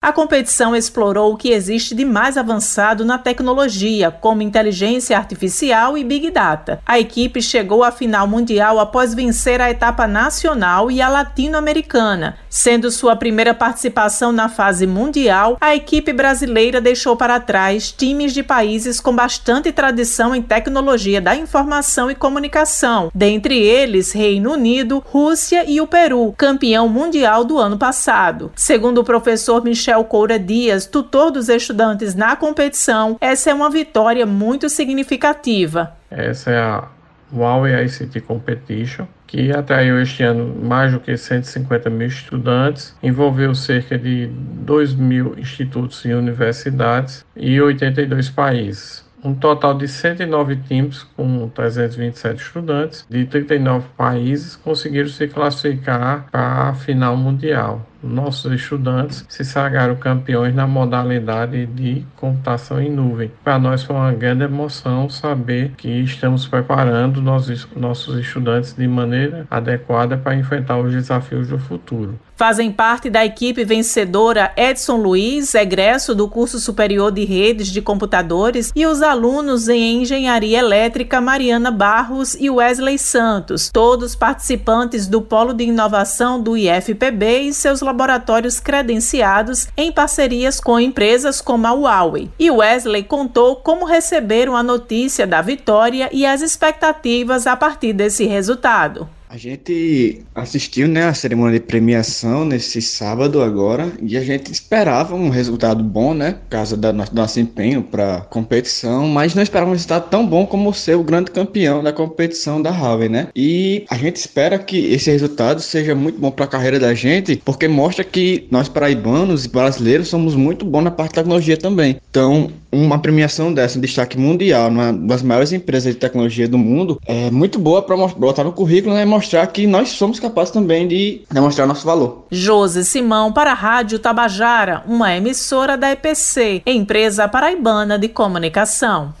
A competição explorou o que existe de mais avançado na tecnologia, como inteligência artificial e Big Data. A equipe chegou à final mundial após vencer a etapa nacional e a latino-americana. Sendo sua primeira participação na fase mundial, a equipe brasileira deixou para trás times de países com bastante tradição em tecnologia da informação e comunicação, dentre eles Reino Unido, Rússia e o Peru, campeão mundial do ano passado. Segundo o professor Michel Coura Dias, tutor dos estudantes na competição, essa é uma vitória muito significativa. Essa é a Huawei ICT Competition, que atraiu este ano mais do que 150 mil estudantes, envolveu cerca de 2 mil institutos e universidades e 82 países um total de 109 times com 327 estudantes de 39 países conseguiram se classificar para a final mundial nossos estudantes se sagraram campeões na modalidade de computação em nuvem. Para nós foi uma grande emoção saber que estamos preparando nossos, nossos estudantes de maneira adequada para enfrentar os desafios do futuro. Fazem parte da equipe vencedora Edson Luiz, egresso do curso superior de redes de computadores, e os alunos em engenharia elétrica Mariana Barros e Wesley Santos, todos participantes do Polo de Inovação do IFPB e seus laboratórios credenciados em parcerias com empresas como a Huawei. E Wesley contou como receberam a notícia da vitória e as expectativas a partir desse resultado. A gente assistiu né, a cerimônia de premiação nesse sábado agora e a gente esperava um resultado bom, né? Por causa do nosso empenho para competição, mas não esperava um resultado tão bom como ser o grande campeão da competição da Huawei, né? E a gente espera que esse resultado seja muito bom para a carreira da gente, porque mostra que nós paraibanos e brasileiros somos muito bons na parte de tecnologia também. Então, uma premiação dessa, um destaque mundial, uma das maiores empresas de tecnologia do mundo, é muito boa para botar no currículo né, mostrar que nós somos capazes também de demonstrar nosso valor. Josi Simão para a Rádio Tabajara, uma emissora da EPC, empresa paraibana de comunicação.